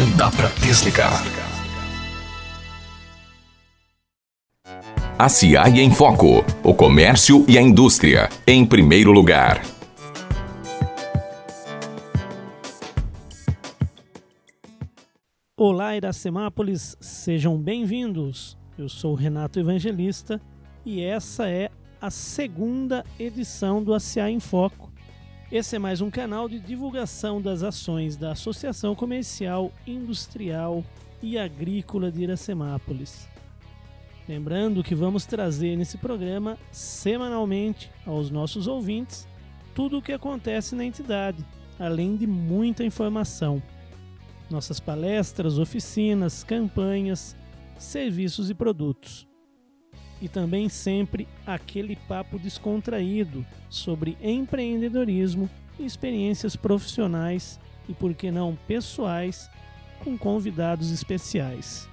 Não dá para desligar. A CIAI em Foco. O comércio e a indústria. Em primeiro lugar. Olá, Iracemápolis, sejam bem-vindos. Eu sou Renato Evangelista e essa é a segunda edição do ACA em Foco. Esse é mais um canal de divulgação das ações da Associação Comercial, Industrial e Agrícola de Iracemápolis. Lembrando que vamos trazer nesse programa semanalmente aos nossos ouvintes tudo o que acontece na entidade, além de muita informação. Nossas palestras, oficinas, campanhas, serviços e produtos. E também sempre aquele papo descontraído sobre empreendedorismo experiências profissionais e, por que não, pessoais, com convidados especiais.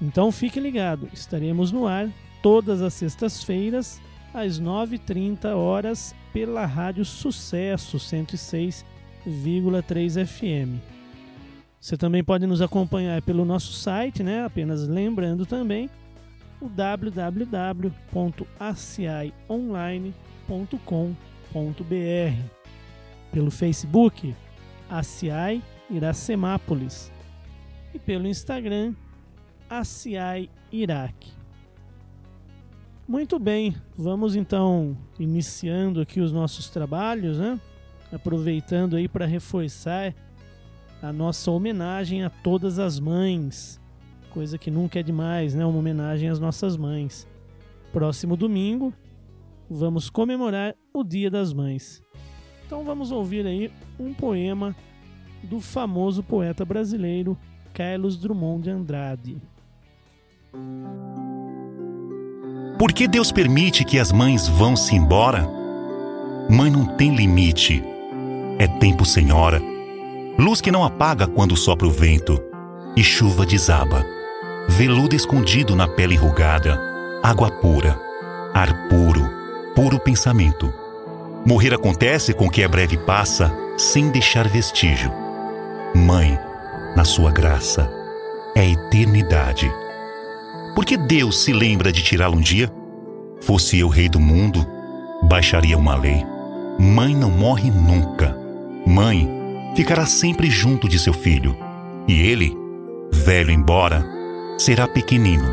Então fique ligado, estaremos no ar todas as sextas-feiras às 9h30 horas pela Rádio Sucesso 106,3 FM. Você também pode nos acompanhar pelo nosso site, né? Apenas lembrando também o www.acionline.com.br. Pelo Facebook, ACI Iracemápolis. E pelo Instagram, ACI Iraque. Muito bem, vamos então iniciando aqui os nossos trabalhos, né? Aproveitando aí para reforçar a nossa homenagem a todas as mães. Coisa que nunca é demais, né? Uma homenagem às nossas mães. Próximo domingo, vamos comemorar o Dia das Mães. Então vamos ouvir aí um poema do famoso poeta brasileiro Carlos Drummond de Andrade. Por que Deus permite que as mães vão-se embora? Mãe não tem limite. É tempo sem hora luz que não apaga quando sopra o vento, e chuva desaba, veludo escondido na pele enrugada, água pura, ar puro, puro pensamento. Morrer acontece com que é breve passa, sem deixar vestígio. Mãe, na sua graça, é eternidade. Por que Deus se lembra de tirá-lo um dia? Fosse eu rei do mundo, baixaria uma lei. Mãe não morre nunca. Mãe ficará sempre junto de seu filho, e ele, velho embora, será pequenino,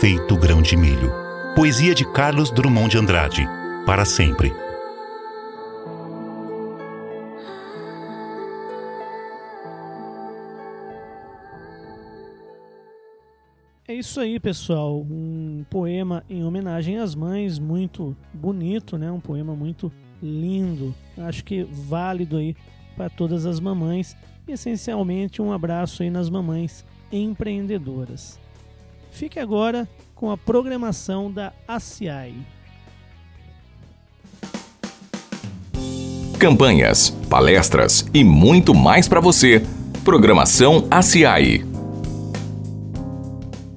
feito grão de milho. Poesia de Carlos Drummond de Andrade, para sempre. É isso aí, pessoal. Um poema em homenagem às mães, muito bonito, né? Um poema muito lindo. Acho que válido aí para todas as mamães e essencialmente um abraço aí nas mamães empreendedoras. Fique agora com a programação da ACI. Campanhas, palestras e muito mais para você. Programação ACI.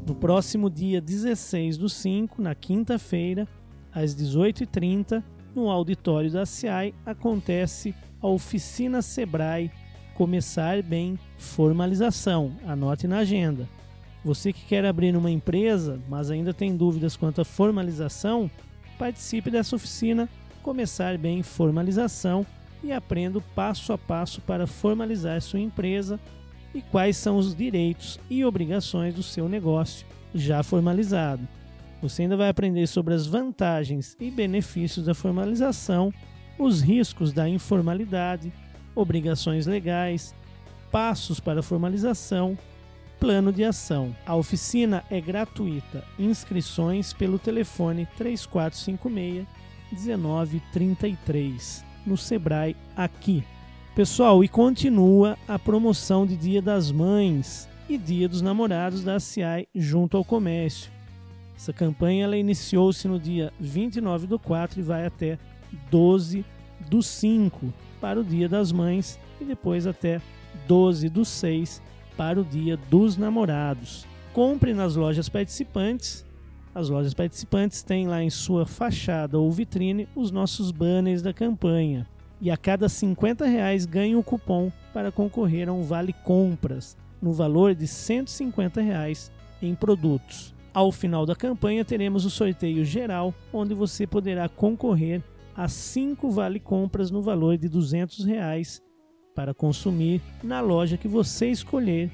No próximo dia 16 do 5, na quinta-feira, às 18h30, no auditório da ACI, acontece a oficina Sebrae Começar Bem Formalização. Anote na agenda. Você que quer abrir uma empresa, mas ainda tem dúvidas quanto à formalização, participe dessa oficina Começar Bem Formalização e aprenda passo a passo para formalizar sua empresa e quais são os direitos e obrigações do seu negócio já formalizado. Você ainda vai aprender sobre as vantagens e benefícios da formalização os riscos da informalidade, obrigações legais, passos para formalização, plano de ação. A oficina é gratuita. Inscrições pelo telefone 3456 1933 no Sebrae aqui. Pessoal, e continua a promoção de Dia das Mães e Dia dos Namorados da CI junto ao comércio. Essa campanha ela iniciou-se no dia 29 do 4 e vai até 12 do 5 para o Dia das Mães e depois até 12 do 6 para o Dia dos Namorados. Compre nas lojas participantes. As lojas participantes têm lá em sua fachada ou vitrine os nossos banners da campanha. e a cada 50 reais ganhe o um cupom para concorrer a um vale compras no valor de 150 reais em produtos. Ao final da campanha teremos o sorteio geral, onde você poderá concorrer a 5 vale compras no valor de 200 reais para consumir na loja que você escolher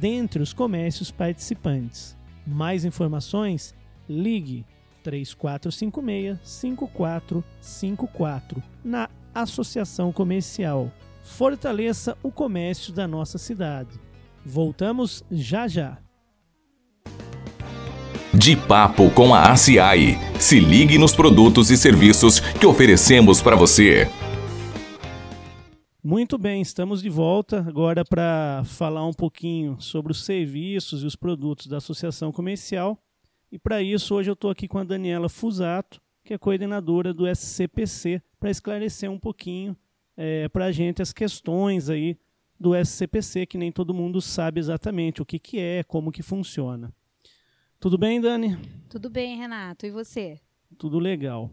dentre os comércios participantes. Mais informações? Ligue 3456-5454 na Associação Comercial. Fortaleça o comércio da nossa cidade. Voltamos já já. De papo com a ACI. Se ligue nos produtos e serviços que oferecemos para você. Muito bem, estamos de volta agora para falar um pouquinho sobre os serviços e os produtos da Associação Comercial. E para isso, hoje eu estou aqui com a Daniela Fusato, que é coordenadora do SCPC, para esclarecer um pouquinho é, para a gente as questões aí do SCPC, que nem todo mundo sabe exatamente o que, que é, como que funciona. Tudo bem, Dani? Tudo bem, Renato. E você? Tudo legal.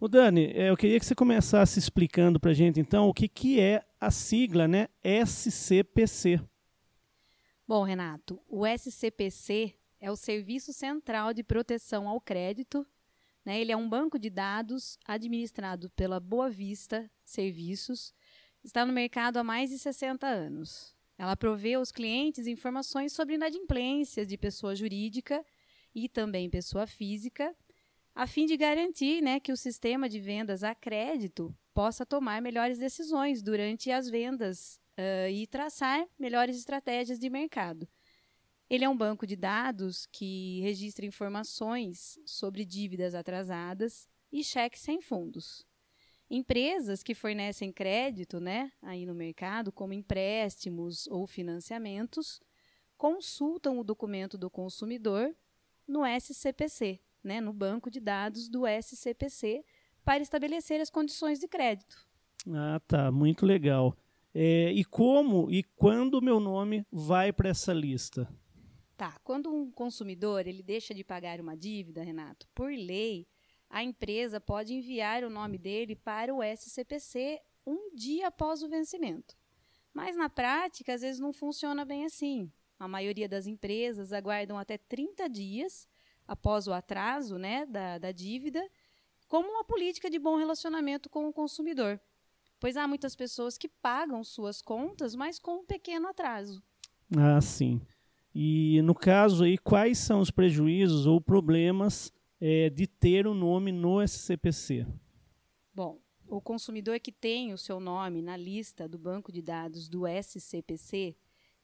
O Dani, é, eu queria que você começasse explicando para a gente, então, o que, que é a sigla né, SCPC. Bom, Renato, o SCPC é o Serviço Central de Proteção ao Crédito. Né? Ele é um banco de dados administrado pela Boa Vista Serviços. Está no mercado há mais de 60 anos. Ela provê aos clientes informações sobre inadimplências de pessoa jurídica e também pessoa física, a fim de garantir né, que o sistema de vendas a crédito possa tomar melhores decisões durante as vendas uh, e traçar melhores estratégias de mercado. Ele é um banco de dados que registra informações sobre dívidas atrasadas e cheques sem fundos. Empresas que fornecem crédito, né, aí no mercado, como empréstimos ou financiamentos, consultam o documento do consumidor no SCPC, né, no banco de dados do SCPC, para estabelecer as condições de crédito. Ah, tá, muito legal. É, e como e quando o meu nome vai para essa lista? Tá, quando um consumidor ele deixa de pagar uma dívida, Renato, por lei, a empresa pode enviar o nome dele para o SCPC um dia após o vencimento. Mas na prática, às vezes não funciona bem assim. A maioria das empresas aguardam até 30 dias após o atraso né, da, da dívida, como uma política de bom relacionamento com o consumidor. Pois há muitas pessoas que pagam suas contas, mas com um pequeno atraso. Ah, sim. E no caso aí, quais são os prejuízos ou problemas é, de ter o nome no SCPC? Bom, o consumidor que tem o seu nome na lista do banco de dados do SCPC,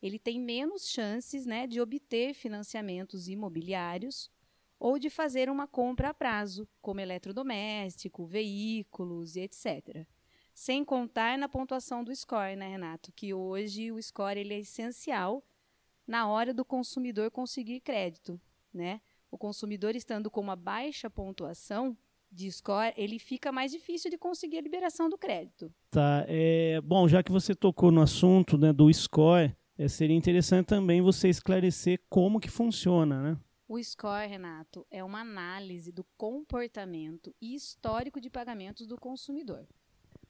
ele tem menos chances né, de obter financiamentos imobiliários ou de fazer uma compra a prazo, como eletrodoméstico, veículos e etc. Sem contar na pontuação do score, né, Renato? Que hoje o score ele é essencial na hora do consumidor conseguir crédito, né? o consumidor estando com uma baixa pontuação de score, ele fica mais difícil de conseguir a liberação do crédito. Tá, é, bom, já que você tocou no assunto né, do score, é, seria interessante também você esclarecer como que funciona, né? O score, Renato, é uma análise do comportamento e histórico de pagamentos do consumidor.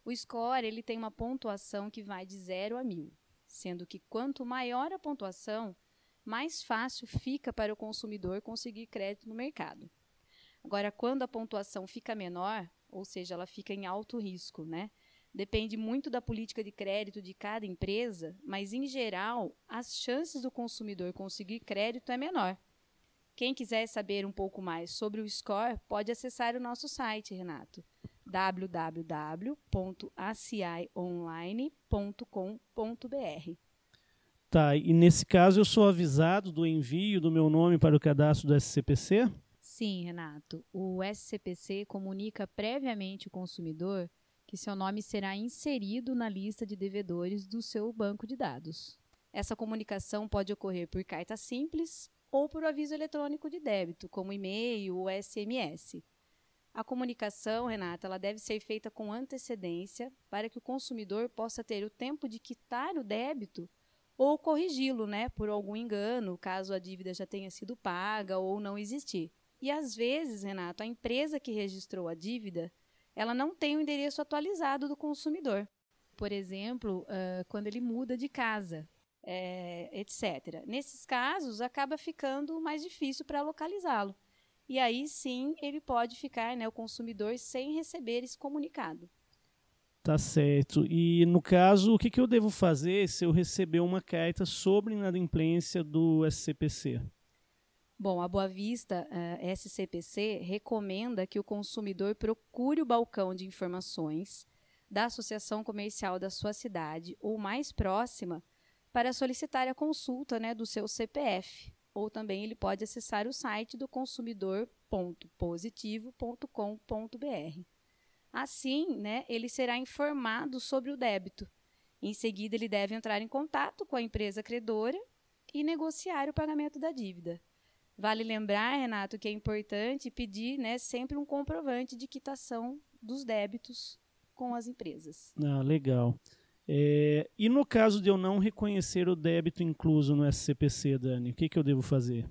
O score ele tem uma pontuação que vai de 0 a 1000, sendo que quanto maior a pontuação, mais fácil fica para o consumidor conseguir crédito no mercado. Agora, quando a pontuação fica menor, ou seja, ela fica em alto risco, né? Depende muito da política de crédito de cada empresa, mas em geral, as chances do consumidor conseguir crédito é menor. Quem quiser saber um pouco mais sobre o score, pode acessar o nosso site, Renato, www.acionline.com.br. Tá, e nesse caso eu sou avisado do envio do meu nome para o cadastro do SCPC? Sim, Renato. O SCPC comunica previamente o consumidor que seu nome será inserido na lista de devedores do seu banco de dados. Essa comunicação pode ocorrer por carta simples ou por aviso eletrônico de débito, como e-mail ou SMS. A comunicação, Renata, ela deve ser feita com antecedência para que o consumidor possa ter o tempo de quitar o débito ou corrigi-lo, né, por algum engano, caso a dívida já tenha sido paga ou não existir. E às vezes, Renato, a empresa que registrou a dívida, ela não tem o endereço atualizado do consumidor. Por exemplo, uh, quando ele muda de casa, é, etc. Nesses casos, acaba ficando mais difícil para localizá-lo. E aí sim ele pode ficar, né, o consumidor, sem receber esse comunicado. Tá certo. E no caso, o que, que eu devo fazer se eu receber uma carta sobre inadimplência do SCPC? Bom, a Boa Vista uh, eh, SCPC recomenda que o consumidor procure o balcão de informações da associação comercial da sua cidade ou mais próxima para solicitar a consulta né, do seu CPF. Ou também ele pode acessar o site do consumidor.positivo.com.br. Assim, né, ele será informado sobre o débito. Em seguida, ele deve entrar em contato com a empresa credora e negociar o pagamento da dívida. Vale lembrar, Renato, que é importante pedir né, sempre um comprovante de quitação dos débitos com as empresas. Ah, legal. É, e no caso de eu não reconhecer o débito incluso no SCPC, Dani, o que, que eu devo fazer?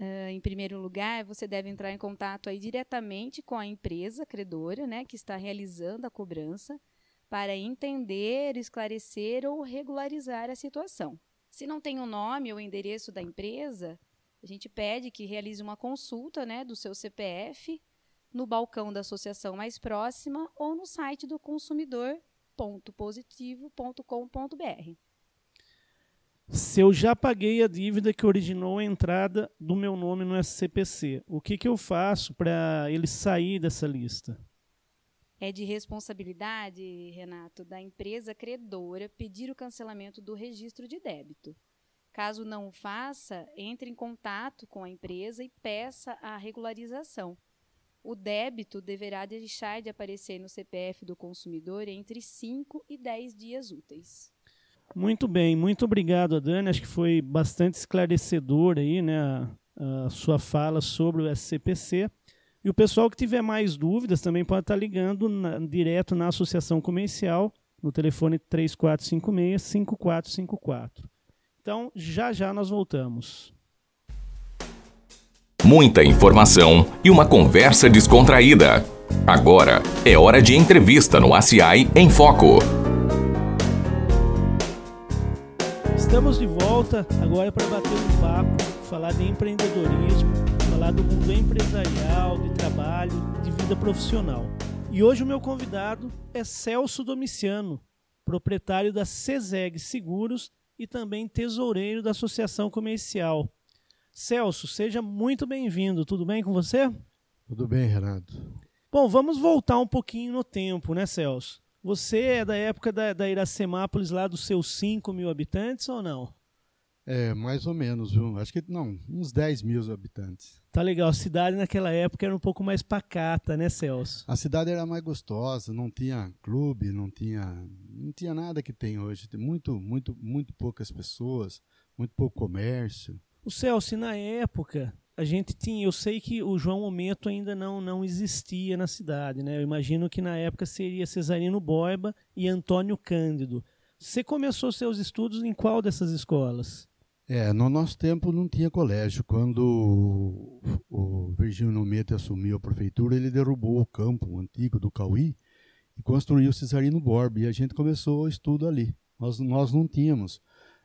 Uh, em primeiro lugar, você deve entrar em contato aí diretamente com a empresa credora, né, que está realizando a cobrança, para entender, esclarecer ou regularizar a situação. Se não tem o nome ou endereço da empresa, a gente pede que realize uma consulta né, do seu CPF no balcão da associação mais próxima ou no site do consumidor www.positivo.com.br. Se eu já paguei a dívida que originou a entrada do meu nome no SCPC, o que, que eu faço para ele sair dessa lista? É de responsabilidade, Renato, da empresa credora pedir o cancelamento do registro de débito. Caso não o faça, entre em contato com a empresa e peça a regularização o débito deverá deixar de aparecer no CPF do consumidor entre 5 e 10 dias úteis. Muito bem, muito obrigado, Dani. Acho que foi bastante esclarecedor aí, né, a, a sua fala sobre o SCPC. E o pessoal que tiver mais dúvidas também pode estar ligando na, direto na Associação Comercial, no telefone 3456-5454. Então, já já nós voltamos muita informação e uma conversa descontraída. Agora é hora de entrevista no ACI em Foco. Estamos de volta agora para bater um papo, falar de empreendedorismo, falar do mundo empresarial, de trabalho, de vida profissional. E hoje o meu convidado é Celso Domiciano, proprietário da CESEG Seguros e também tesoureiro da Associação Comercial. Celso, seja muito bem-vindo. Tudo bem com você? Tudo bem, Renato. Bom, vamos voltar um pouquinho no tempo, né, Celso? Você é da época da, da Iracemápolis, lá dos seus 5 mil habitantes ou não? É, mais ou menos, viu? Acho que não, uns 10 mil habitantes. Tá legal. A cidade naquela época era um pouco mais pacata, né, Celso? A cidade era mais gostosa, não tinha clube, não tinha, não tinha nada que tem hoje. Tem muito, muito, muito poucas pessoas, muito pouco comércio. O Celso, na época, a gente tinha, eu sei que o João Momento ainda não, não existia na cidade, né? Eu imagino que na época seria Cesarino Borba e Antônio Cândido. Você começou seus estudos em qual dessas escolas? É, no nosso tempo não tinha colégio. Quando o Virgínio Nometo assumiu a prefeitura, ele derrubou o campo antigo do Cauí e construiu o Cesarino Borba. E a gente começou o estudo ali. Nós, nós não tínhamos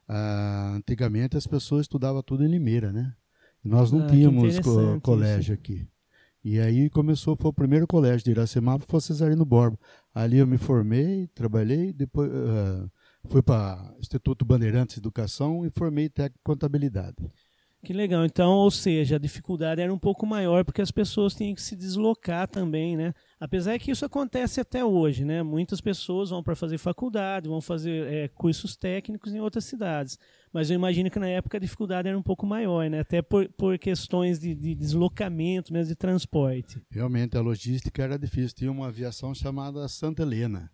ah, antigamente as pessoas estudavam tudo em Limeira, né? Nós não ah, tínhamos co colégio isso. aqui. E aí começou, foi o primeiro colégio de Iracemapa, foi Cesarino Borba. Ali eu me formei, trabalhei, depois uh, fui para Instituto Bandeirantes de Educação e formei técnico em contabilidade. Que legal. Então, ou seja, a dificuldade era um pouco maior porque as pessoas tinham que se deslocar também, né? Apesar que isso acontece até hoje, né? Muitas pessoas vão para fazer faculdade, vão fazer é, cursos técnicos em outras cidades. Mas eu imagino que na época a dificuldade era um pouco maior, né? Até por, por questões de, de deslocamento, mesmo de transporte. Realmente a logística era difícil. Tinha uma aviação chamada Santa Helena.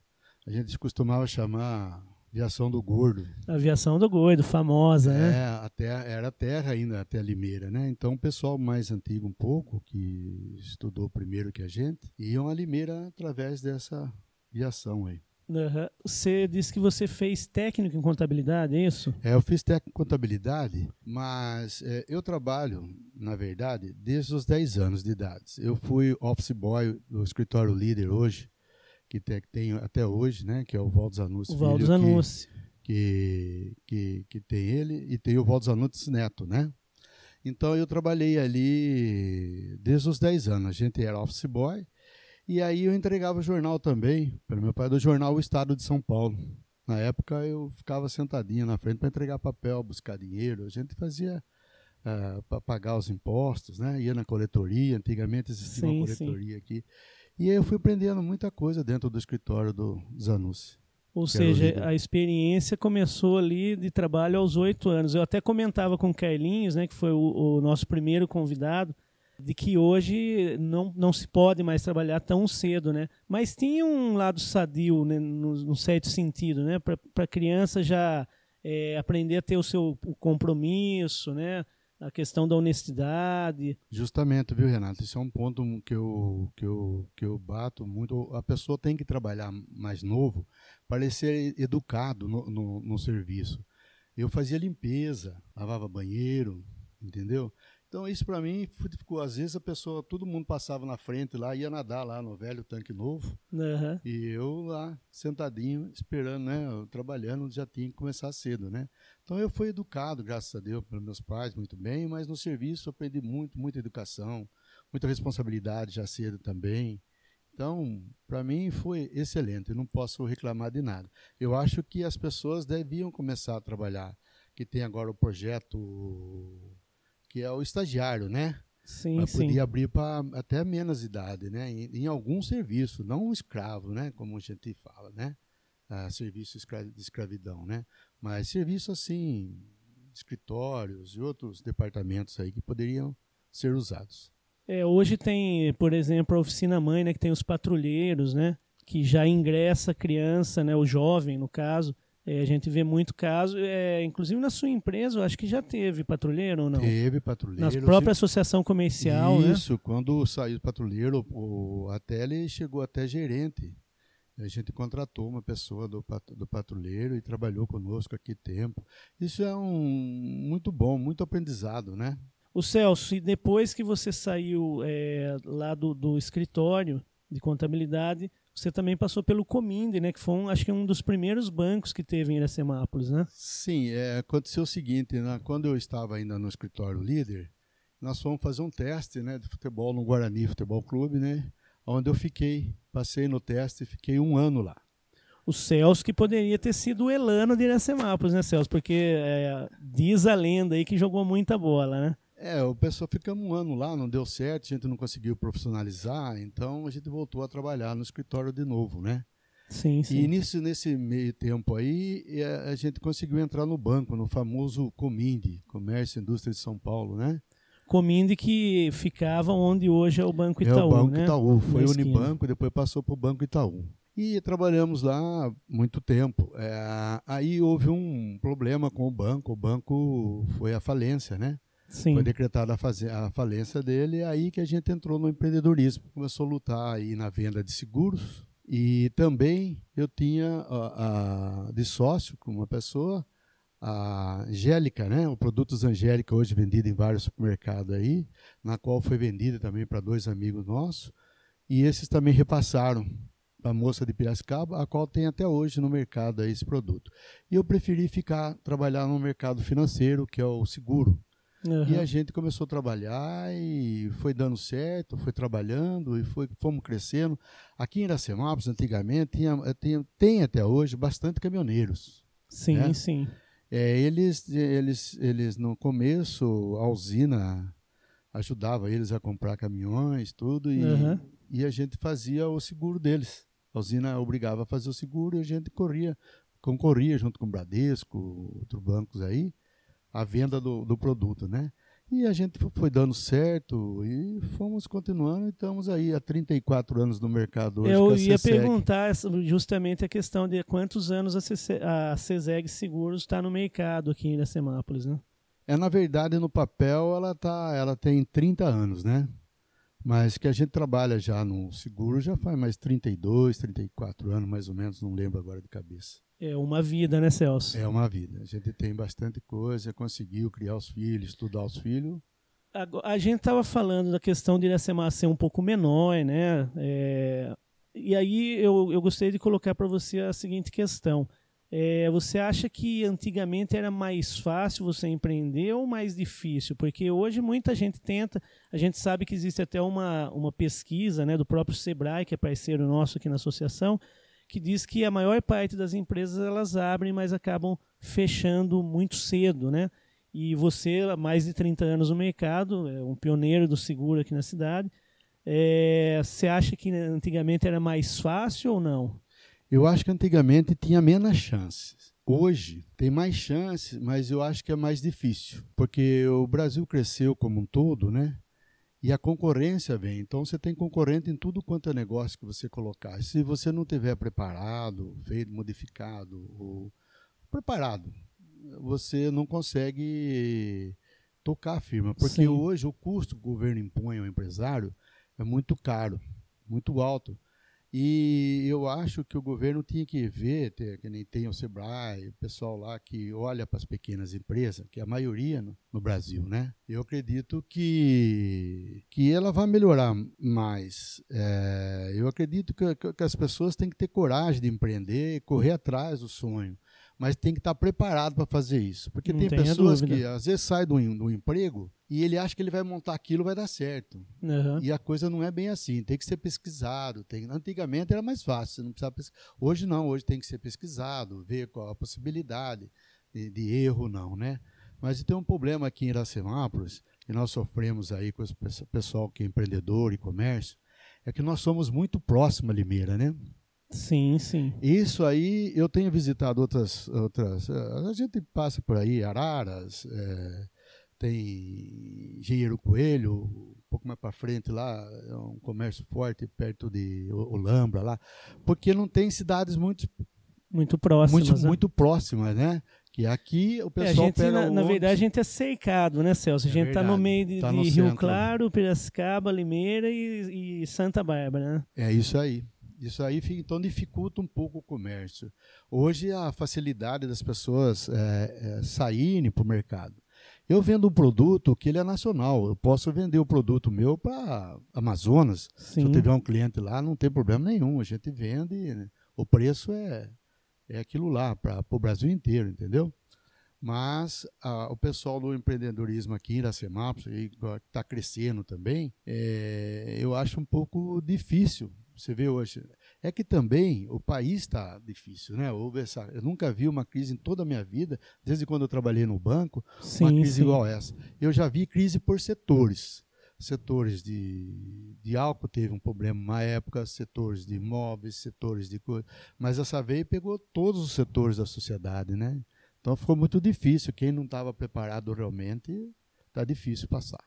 A gente costumava chamar Aviação do Gordo. Aviação do Gordo, famosa, é, né? Até, era terra ainda, até Limeira, né? Então o pessoal mais antigo um pouco, que estudou primeiro que a gente, iam a Limeira através dessa aviação aí. Uhum. Você disse que você fez técnico em contabilidade, é isso? É, eu fiz técnico em contabilidade, mas é, eu trabalho, na verdade, desde os 10 anos de idade. Eu fui office boy do escritório líder hoje, que tem, tem até hoje, né? Que é o Valdo Zanussi. O Valdo Zanussi. Que, que, que, tem ele e tem o Valdo Zanussi Neto, né? Então eu trabalhei ali desde os 10 anos. A gente era office boy e aí eu entregava jornal também, para meu pai do jornal O Estado de São Paulo. Na época eu ficava sentadinho na frente para entregar papel, buscar dinheiro. A gente fazia uh, para pagar os impostos, né? Ia na coletoria, antigamente existia sim, uma coletoria sim. aqui. E aí eu fui aprendendo muita coisa dentro do escritório do Zanussi. Ou seja, a experiência começou ali de trabalho aos oito anos. Eu até comentava com o Carlinhos, né, que foi o, o nosso primeiro convidado, de que hoje não, não se pode mais trabalhar tão cedo, né? Mas tinha um lado sadio, né, no, no certo sentido, né? Para a criança já é, aprender a ter o seu o compromisso, né? A questão da honestidade. Justamente, viu, Renato? Isso é um ponto que eu, que eu, que eu bato muito. A pessoa tem que trabalhar mais novo para ser educado no, no, no serviço. Eu fazia limpeza, lavava banheiro, entendeu? Então isso para mim ficou às vezes a pessoa, todo mundo passava na frente lá, ia nadar lá no velho tanque novo, uhum. e eu lá sentadinho esperando, né, trabalhando já tinha que começar cedo, né? Então eu fui educado, graças a Deus, pelos meus pais muito bem, mas no serviço aprendi muito, muita educação, muita responsabilidade já cedo também. Então, para mim foi excelente, eu não posso reclamar de nada. Eu acho que as pessoas deviam começar a trabalhar, que tem agora o projeto que é o estagiário, né? Sim, Mas sim. podia abrir para até menos idade, né? Em, em, algum serviço, não um escravo, né? Como a gente fala, né? Ah, serviço de escravidão, né? Mas serviço assim, escritórios e outros departamentos aí que poderiam ser usados. É, hoje tem, por exemplo, a oficina mãe, né? Que tem os patrulheiros, né? Que já ingressa a criança, né? O jovem, no caso, é, a gente vê muito caso, é, inclusive na sua empresa, eu acho que já teve patrulheiro ou não? Teve patrulheiro. Na própria associação comercial, né? Isso, né? quando saiu o patrulheiro, o, até ele chegou até gerente. A gente contratou uma pessoa do, do patrulheiro e trabalhou conosco aqui tempo. Isso é um muito bom, muito aprendizado, né? O Celso, e depois que você saiu é, lá do, do escritório de contabilidade, você também passou pelo Cominde, né? Que foi, um, acho que um dos primeiros bancos que teve em Iracemápolis, né? Sim, é, aconteceu o seguinte, né? quando eu estava ainda no escritório líder, nós fomos fazer um teste né, de futebol no Guarani Futebol Clube, né? Onde eu fiquei, passei no teste e fiquei um ano lá. O Celso que poderia ter sido o Elano de Iracemápolis, né, Celso? Porque é, diz a lenda aí que jogou muita bola, né? É, o pessoal ficamos um ano lá, não deu certo, a gente não conseguiu profissionalizar, então a gente voltou a trabalhar no escritório de novo, né? Sim, sim. E nisso, nesse meio tempo aí, a gente conseguiu entrar no banco, no famoso Cominde, Comércio e Indústria de São Paulo, né? Cominde que ficava onde hoje é o Banco Itaú, É o Banco né? Itaú, foi o Unibanco, depois passou para o Banco Itaú. E trabalhamos lá muito tempo. É, aí houve um problema com o banco, o banco foi à falência, né? Sim. Foi decretada a, falência dele, aí que a gente entrou no empreendedorismo. Começou a lutar aí na venda de seguros. E também eu tinha a, a, de sócio com uma pessoa, a Angélica, né? O Produtos Angélica, hoje vendido em vários supermercados aí, na qual foi vendida também para dois amigos nossos. E esses também repassaram a moça de Piracicaba, a qual tem até hoje no mercado esse produto. E eu preferi ficar, trabalhar no mercado financeiro, que é o seguro. Uhum. E a gente começou a trabalhar e foi dando certo, foi trabalhando e foi, fomos crescendo. Aqui em Iracemápolis, antigamente, tinha, tinha, tem até hoje bastante caminhoneiros. Sim, né? sim. É, eles, eles, eles, no começo, a usina ajudava eles a comprar caminhões, tudo, e, uhum. e a gente fazia o seguro deles. A usina obrigava a fazer o seguro e a gente corria, concorria junto com o Bradesco, outros bancos aí, a venda do, do produto, né? E a gente foi dando certo e fomos continuando e estamos aí há 34 anos no mercado hoje. Eu ia perguntar justamente a questão de quantos anos a, CESEG Seguros está no mercado aqui em Iracemápolis, né? É, na verdade, no papel ela, tá, ela tem 30 anos, né? Mas que a gente trabalha já no seguro já faz mais 32, 34 anos, mais ou menos, não lembro agora de cabeça. É uma vida, né, Celso? É uma vida. A gente tem bastante coisa, conseguiu criar os filhos, estudar os filhos. A, a gente estava falando da questão de Iracema ser um pouco menor, né? É, E aí eu, eu gostaria de colocar para você a seguinte questão. É, você acha que antigamente era mais fácil você empreender ou mais difícil? Porque hoje muita gente tenta, a gente sabe que existe até uma, uma pesquisa né, do próprio Sebrae, que é parceiro nosso aqui na associação, que diz que a maior parte das empresas elas abrem, mas acabam fechando muito cedo, né? E você, há mais de 30 anos no mercado, é um pioneiro do seguro aqui na cidade, é, você acha que antigamente era mais fácil ou não? Eu acho que antigamente tinha menos chances. Hoje tem mais chances, mas eu acho que é mais difícil, porque o Brasil cresceu como um todo, né? E a concorrência vem. Então você tem concorrente em tudo quanto é negócio que você colocar. Se você não tiver preparado, feito, modificado ou preparado, você não consegue tocar a firma, porque Sim. hoje o custo que o governo impõe ao empresário é muito caro, muito alto. E eu acho que o governo tinha que ver, ter, que nem tem o Sebrae, o pessoal lá que olha para as pequenas empresas, que é a maioria no, no, Brasil, né? Eu acredito que, que ela vai melhorar mais. É, eu acredito que, que as pessoas têm que ter coragem de empreender, correr atrás do sonho mas tem que estar preparado para fazer isso. Porque Não tem pessoas que às vezes saem do, do emprego e ele acha que ele vai montar aquilo vai dar certo. Uhum. E a coisa não é bem assim, tem que ser pesquisado. Tem... Antigamente era mais fácil, não precisava pesquisar. Hoje não, hoje tem que ser pesquisado, ver qual a possibilidade de, de erro não, né? Mas tem um problema aqui em Iracemápolis, que nós sofremos aí com o pessoal que é empreendedor e comércio, é que nós somos muito próximos a Limeira, né? Sim, sim. Isso aí, eu tenho visitado outras. outras a gente passa por aí, Araras, é, tem Engenheiro Coelho, um pouco mais para frente lá, é um comércio forte perto de Olambra lá, porque não tem cidades muito. Muito próximas. Muito, né? muito próximas, né? Que aqui o pessoal é, gente, na, na, verdade, a gente é cercado, né, Celso? A é gente está no meio de, tá no de Rio Claro, Piracicaba, Limeira e, e Santa Bárbara, né? É isso aí. Isso aí então dificulta um pouco o comércio. Hoje a facilidade das pessoas é, é, saírem para o mercado. Eu vendo um produto que ele é nacional. Eu posso vender o produto meu para Amazonas. Sim. Se eu tiver um cliente lá, não tem problema nenhum. A gente vende, né? o preço é, é aquilo lá para o Brasil inteiro, entendeu? Mas a, o pessoal do empreendedorismo aqui em Iracemápolis, que está crescendo também, é, eu acho um pouco difícil você vê hoje. É que também o país está difícil, né? Houve essa, eu nunca vi uma crise em toda a minha vida, desde quando eu trabalhei no banco, sim, uma crise sim. igual essa. Eu já vi crise por setores. Setores de, de álcool teve um problema uma época, setores de imóveis, setores de coisa. Mas essa veio pegou todos os setores da sociedade, né? Então ficou muito difícil. Quem não estava preparado realmente, está difícil passar.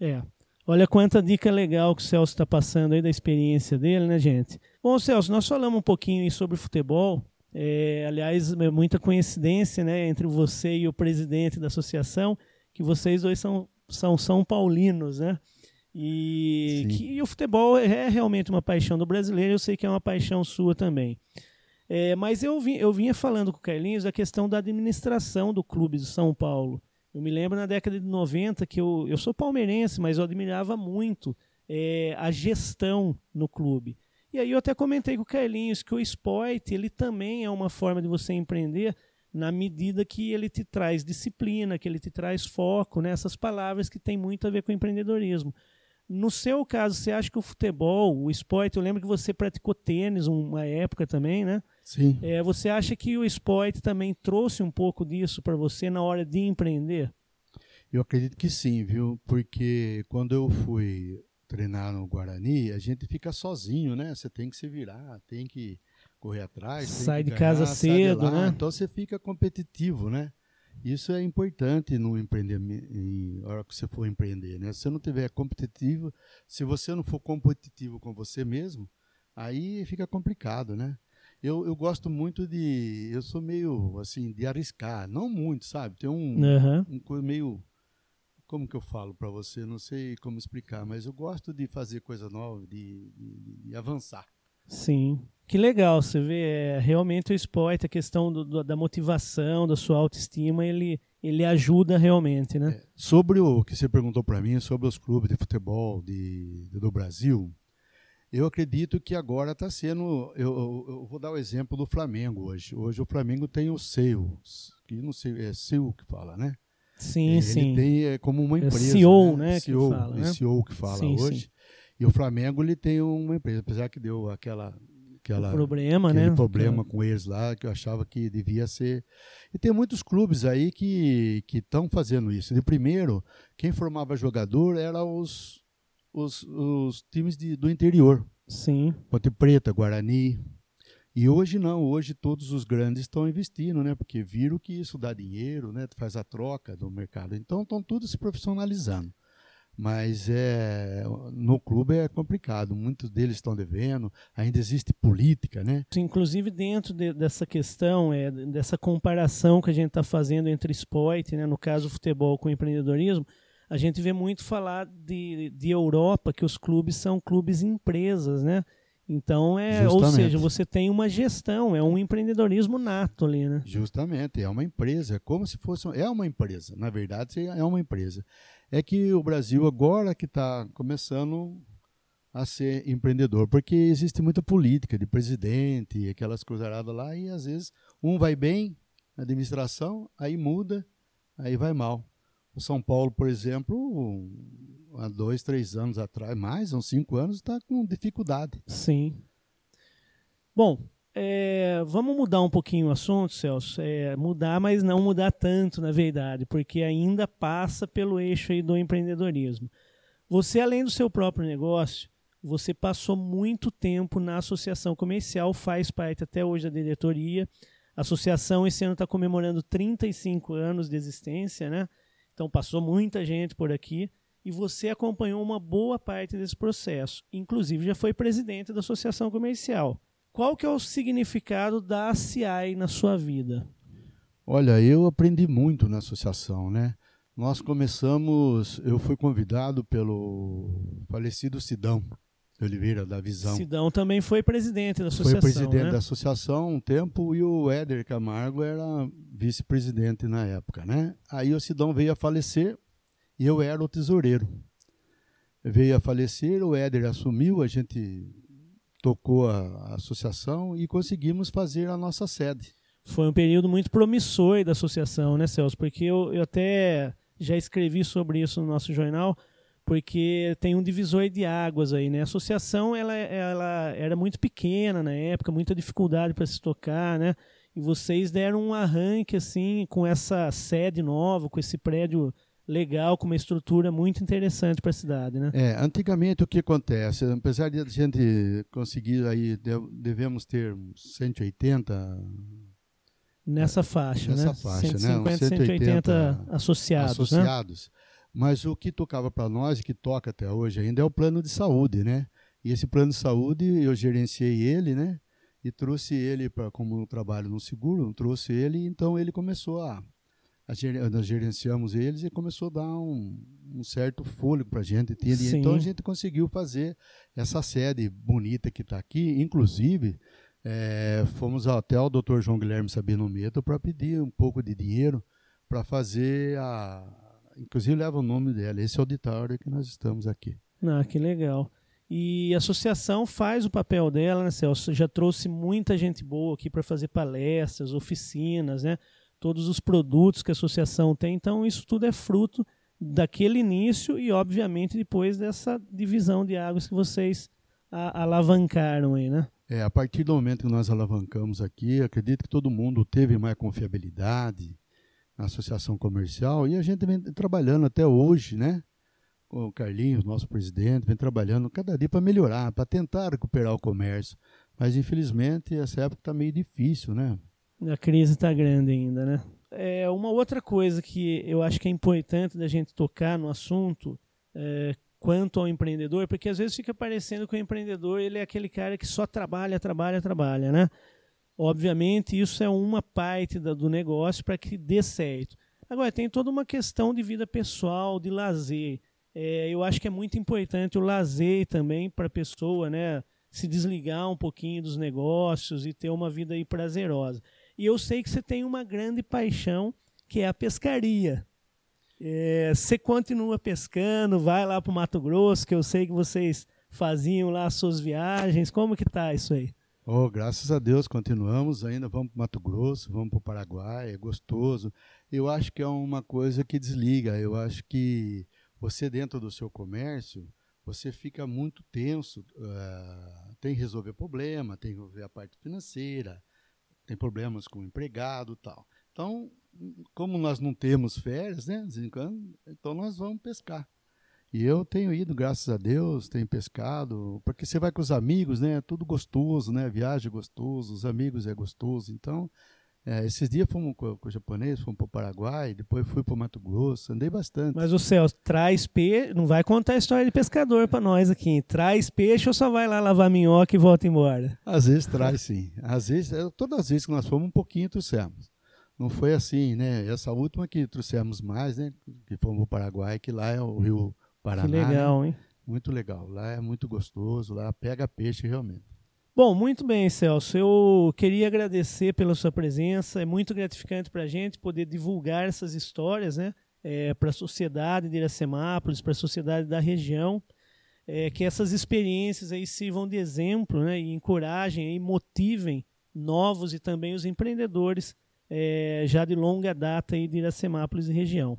É. Olha quanta dica legal que o Celso está passando aí da experiência dele, né, gente? Bom, Celso, nós falamos um pouquinho sobre futebol. É, aliás, é muita coincidência né, entre você e o presidente da associação, que vocês dois são, são São Paulinos, né? E, que, e o futebol é realmente uma paixão do brasileiro, eu sei que é uma paixão sua também. É, mas eu, vim, eu vinha falando com o Carlinhos a questão da administração do clube de São Paulo. Eu me lembro na década de 90 que eu, eu sou palmeirense, mas eu admirava muito é, a gestão no clube. E aí eu até comentei com o Carlinhos que o esporte ele também é uma forma de você empreender na medida que ele te traz disciplina, que ele te traz foco, né? essas palavras que têm muito a ver com empreendedorismo. No seu caso, você acha que o futebol, o esporte, eu lembro que você praticou tênis uma época também, né? Sim. É, você acha que o esporte também trouxe um pouco disso para você na hora de empreender? Eu acredito que sim, viu? Porque quando eu fui treinar no Guarani, a gente fica sozinho, né? Você tem que se virar, tem que correr atrás. Sai de ganhar, casa cedo, de né? Então você fica competitivo, né? Isso é importante no empreendimento, na hora que você for empreender, né? Se você não tiver competitivo, se você não for competitivo com você mesmo, aí fica complicado, né? Eu, eu gosto muito de, eu sou meio assim de arriscar, não muito, sabe? Tem um, uhum. um coisa meio como que eu falo para você? Não sei como explicar, mas eu gosto de fazer coisa nova, de, de, de avançar. Sim. Que legal, você vê, é, realmente o esporte, a questão do, do, da motivação, da sua autoestima, ele, ele ajuda realmente, né? É, sobre o que você perguntou para mim, sobre os clubes de futebol de, do Brasil, Eu acredito que agora está sendo. Eu, eu, vou dar o exemplo do Flamengo hoje. Hoje o Flamengo tem o SEO, que não sei, é SEO que fala, né? Sim, Ele sim. tem é, como uma É empresa. CEO, né, que CEO, fala, né? é CEO que fala Sim, hoje. sim. E o Flamengo ele tem uma empresa, apesar que deu aquela. aquela o problema, aquele né? problema com eles lá, que eu achava que devia ser. E tem muitos clubes aí que estão fazendo isso. De primeiro, quem formava jogador eram os, os, os times de, do interior. Sim. Ponte Preta, Guarani. E hoje não, hoje todos os grandes estão investindo, né? Porque viram que isso dá dinheiro, né? Faz a troca do mercado. Então estão todos se profissionalizando. Mas é, no clube é complicado, muitos deles estão devendo, ainda existe política, né? Inclusive dentro de, dessa questão, é, dessa comparação que a gente está fazendo entre esporte, né, no caso futebol com empreendedorismo, a gente vê muito falar de, de Europa, que os clubes são clubes empresas, né? Então é, ou Justamente. seja, você tem uma gestão, é um empreendedorismo nato ali, né? Justamente, é uma empresa, é como se fosse. É uma empresa, na verdade, é uma empresa. É que o Brasil agora que está começando a ser empreendedor, porque existe muita política de presidente, aquelas cruzaradas lá, e às vezes um vai bem na administração, aí muda, aí vai mal. O São Paulo, por exemplo, há dois, três anos atrás, mais, uns cinco anos, está com dificuldade. Sim. Bom, é, vamos mudar um pouquinho o assunto, Celso. É, mudar, mas não mudar tanto, na verdade, porque ainda passa pelo eixo aí do empreendedorismo. Você, além do seu próprio negócio, você passou muito tempo na associação comercial, faz parte até hoje da diretoria. A associação esse ano está comemorando 35 anos de existência, né? Então passou muita gente por aqui e você acompanhou uma boa parte desse processo. Inclusive já foi presidente da associação comercial. Qual que é o significado da ACI na sua vida? Olha, eu aprendi muito na associação, né? Nós começamos, eu fui convidado pelo falecido Sidão Oliveira da Visão. Sidão também foi presidente da Foi associação, presidente né? da associação um tempo e o Éder Camargo era vice-presidente na época, né? Aí o Sidão veio a falecer e eu era o tesoureiro. Veio a falecer, o Éder assumiu, a gente tocou a, associação e conseguimos fazer a nossa sede. Foi um período muito promissor da associação, né, Celso? Porque eu, eu até já escrevi sobre isso no nosso jornal, porque tem um divisor de águas aí, né? A associação ela, ela era muito pequena na época, muita dificuldade para se tocar, né? E vocês deram um arranque assim com essa sede nova, com esse prédio legal, com uma estrutura muito interessante para a cidade, né? É, antigamente o que acontece, apesar de a gente conseguir aí, de- devemos ter uns 180 Nessa faixa, Nessa né? faixa, né? 150, Uns 180 180 associados, né? associados. Mas o que tocava para nós, e que toca até hoje ainda, é o plano de saúde, né? E esse plano de saúde, eu gerenciei ele, né? E trouxe ele para, como trabalho no seguro, trouxe ele, então ele começou a ger- nós gerenciamos eles e começou a dar um, um certo fôlego para a gente. Então a gente conseguiu fazer essa sede bonita que está aqui, inclusive é, fomos até o Dr. João Guilherme Sabino Meto para pedir um pouco de dinheiro para fazer a. Inclusive leva o nome dela, esse auditório que nós estamos aqui. Ah, que legal. E a associação faz o papel dela, né, Celso? Já trouxe muita gente boa aqui para fazer palestras, oficinas, né? Todos os produtos que a associação tem. Então, isso tudo é fruto daquele início e, obviamente, depois dessa divisão de águas que vocês a- alavancaram aí, né? É, a partir do momento que nós alavancamos aqui, acredito que todo mundo teve mais confiabilidade na associação comercial e a gente vem trabalhando até hoje, né? Com o Carlinhos, nosso presidente, vem trabalhando cada dia para melhorar, para tentar recuperar o comércio. Mas infelizmente essa época está meio difícil, né? A crise está grande ainda, né? É, uma outra coisa que eu acho que é importante da gente tocar no assunto é, quanto ao empreendedor, porque às vezes fica parecendo que o empreendedor ele é aquele cara que só trabalha, trabalha, trabalha, né? Obviamente isso é uma parte da- do negócio para que dê certo. Agora tem toda uma questão de vida pessoal, de lazer. É, eu acho que é muito importante o lazer também para a pessoa, né? Se desligar um pouquinho dos negócios e ter uma vida aí prazerosa. E eu sei que você tem uma grande paixão, que é a pescaria. É, você continua pescando, vai lá para o Mato Grosso, que eu sei que vocês faziam lá as suas viagens? Como que tá isso aí? Oh, graças a Deus, continuamos, ainda vamos para Mato Grosso, vamos para o Paraguai, é gostoso. Eu acho que é uma coisa que desliga, eu acho que você dentro do seu comércio, você fica muito tenso, uh, tem que resolver problema, tem que resolver a parte financeira, tem problemas com o empregado tal. Então, como nós não temos férias, né, então nós vamos pescar. E eu tenho ido, graças a Deus, tenho pescado, porque você vai com os amigos, né? É tudo gostoso, né? Viagem é gostoso, os amigos é gostoso. Então, é, esses dias fomos com, com o japonês, fomos para o Paraguai, depois fui para o Mato Grosso, andei bastante. Mas o Celso, traz peixe, não vai contar a história de pescador para nós aqui. Traz peixe ou só vai lá lavar minhoca e volta embora? Às vezes traz sim. Às vezes, todas as vezes que nós fomos, um pouquinho trouxemos. Não foi assim, né? Essa última que trouxemos mais, né? Que fomos para o Paraguai, que lá é o rio Paraná. Que legal, hein? Muito legal. Lá é muito gostoso, lá pega peixe realmente. Bom, muito bem, Celso. Eu queria agradecer pela sua presença. É muito gratificante para a gente poder divulgar essas histórias, né? É, para a sociedade de Iracemápolis, para a sociedade da região. É, que essas experiências aí sirvam de exemplo né, e encorajem e motivem novos e também os empreendedores é, já de longa data aí de Iracemápolis e região.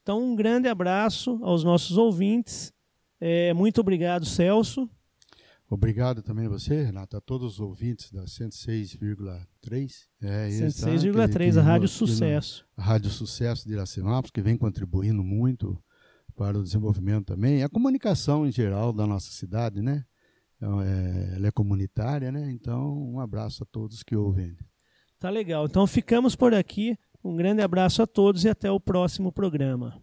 Então, um grande abraço aos nossos ouvintes. É, muito obrigado, Celso. Obrigado também a você, Renato, a todos os ouvintes da 106,3. É, 106,3, a Rádio Sucesso. A Rádio Sucesso de Iracemápolis, que vem contribuindo muito para o desenvolvimento também. A comunicação em geral da nossa cidade, né? Então, é, ela é comunitária, né? Então, um abraço a todos que ouvem. Tá legal. Então, ficamos por aqui. Um grande abraço a todos e até o próximo programa.